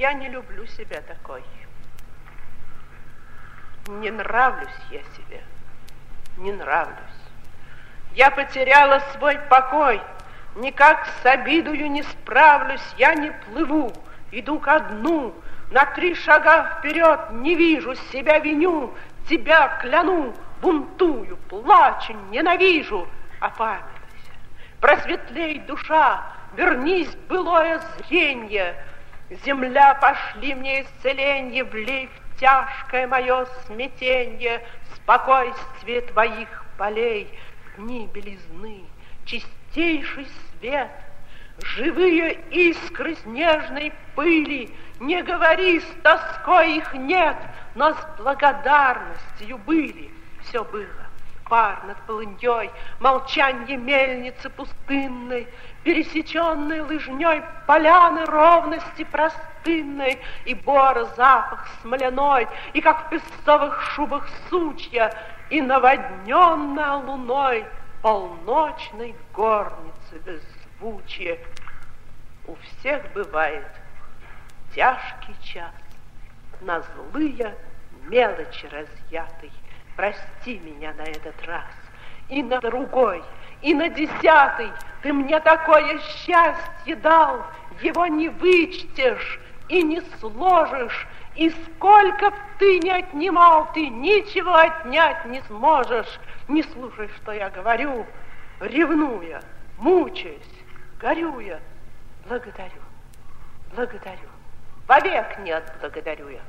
я не люблю себя такой. Не нравлюсь я себе, не нравлюсь. Я потеряла свой покой, никак с обидою не справлюсь, я не плыву, иду ко дну, на три шага вперед не вижу, себя виню, тебя кляну, бунтую, плачу, ненавижу. Опамятуйся, просветлей душа, вернись былое зренье, Земля, пошли мне исцеленье, влей в тяжкое мое смятенье, Спокойствие твоих полей, дни белизны, чистейший свет, Живые искры снежной пыли, Не говори, с тоской их нет, Но с благодарностью были, все было пар над полыньей, Молчанье мельницы пустынной, Пересеченной лыжней поляны ровности простынной, И бора запах смоляной, И как в песцовых шубах сучья, И наводненная луной Полночной горницы беззвучие. У всех бывает тяжкий час, На злые мелочи разъятый, Прости меня на этот раз. И на другой, и на десятый Ты мне такое счастье дал, Его не вычтешь и не сложишь, И сколько б ты не отнимал, Ты ничего отнять не сможешь. Не слушай, что я говорю, Ревнуя, мучаясь, горю я, Благодарю, благодарю, вовек не отблагодарю я.